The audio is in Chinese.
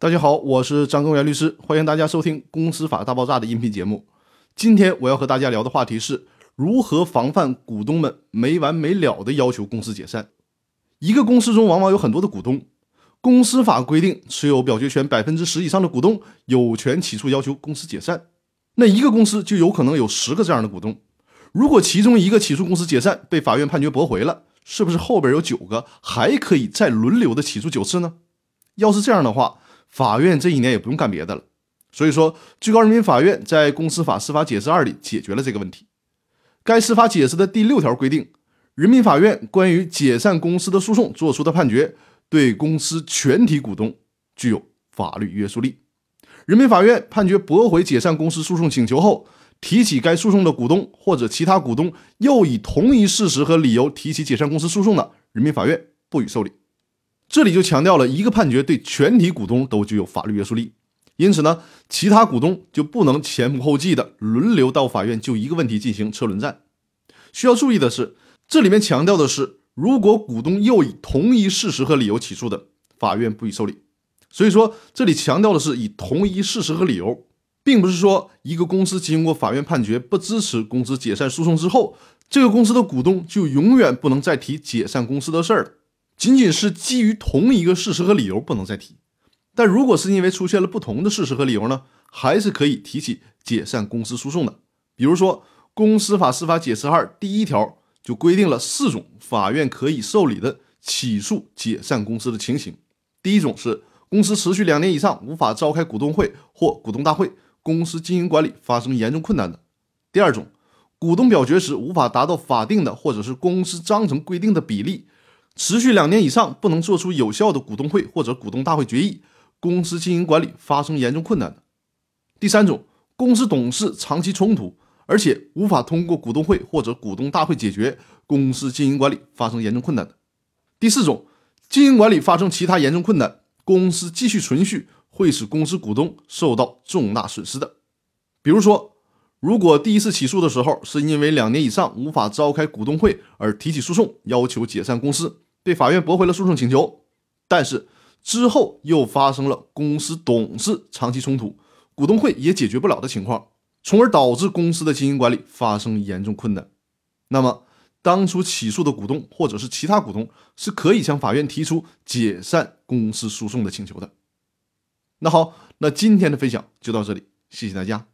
大家好，我是张根元律师，欢迎大家收听《公司法大爆炸》的音频节目。今天我要和大家聊的话题是如何防范股东们没完没了的要求公司解散。一个公司中往往有很多的股东，公司法规定持有表决权百分之十以上的股东有权起诉要求公司解散。那一个公司就有可能有十个这样的股东。如果其中一个起诉公司解散被法院判决驳回了，是不是后边有九个还可以再轮流的起诉九次呢？要是这样的话，法院这一年也不用干别的了，所以说，最高人民法院在《公司法司法解释二》里解决了这个问题。该司法解释的第六条规定，人民法院关于解散公司的诉讼作出的判决，对公司全体股东具有法律约束力。人民法院判决驳回解散公司诉讼请求后，提起该诉讼的股东或者其他股东又以同一事实和理由提起解散公司诉讼的，人民法院不予受理。这里就强调了一个判决对全体股东都具有法律约束力，因此呢，其他股东就不能前仆后继的轮流到法院就一个问题进行车轮战。需要注意的是，这里面强调的是，如果股东又以同一事实和理由起诉的，法院不予受理。所以说，这里强调的是以同一事实和理由，并不是说一个公司经过法院判决不支持公司解散诉讼之后，这个公司的股东就永远不能再提解散公司的事儿了。仅仅是基于同一个事实和理由不能再提，但如果是因为出现了不同的事实和理由呢，还是可以提起解散公司诉讼的。比如说，《公司法司法解释二》第一条就规定了四种法院可以受理的起诉解散公司的情形。第一种是公司持续两年以上无法召开股东会或股东大会，公司经营管理发生严重困难的；第二种，股东表决时无法达到法定的或者是公司章程规定的比例。持续两年以上不能做出有效的股东会或者股东大会决议，公司经营管理发生严重困难的；第三种，公司董事长期冲突，而且无法通过股东会或者股东大会解决，公司经营管理发生严重困难的；第四种，经营管理发生其他严重困难，公司继续存续会使公司股东受到重大损失的。比如说，如果第一次起诉的时候是因为两年以上无法召开股东会而提起诉讼，要求解散公司。被法院驳回了诉讼请求，但是之后又发生了公司董事长期冲突，股东会也解决不了的情况，从而导致公司的经营管理发生严重困难。那么，当初起诉的股东或者是其他股东是可以向法院提出解散公司诉讼的请求的。那好，那今天的分享就到这里，谢谢大家。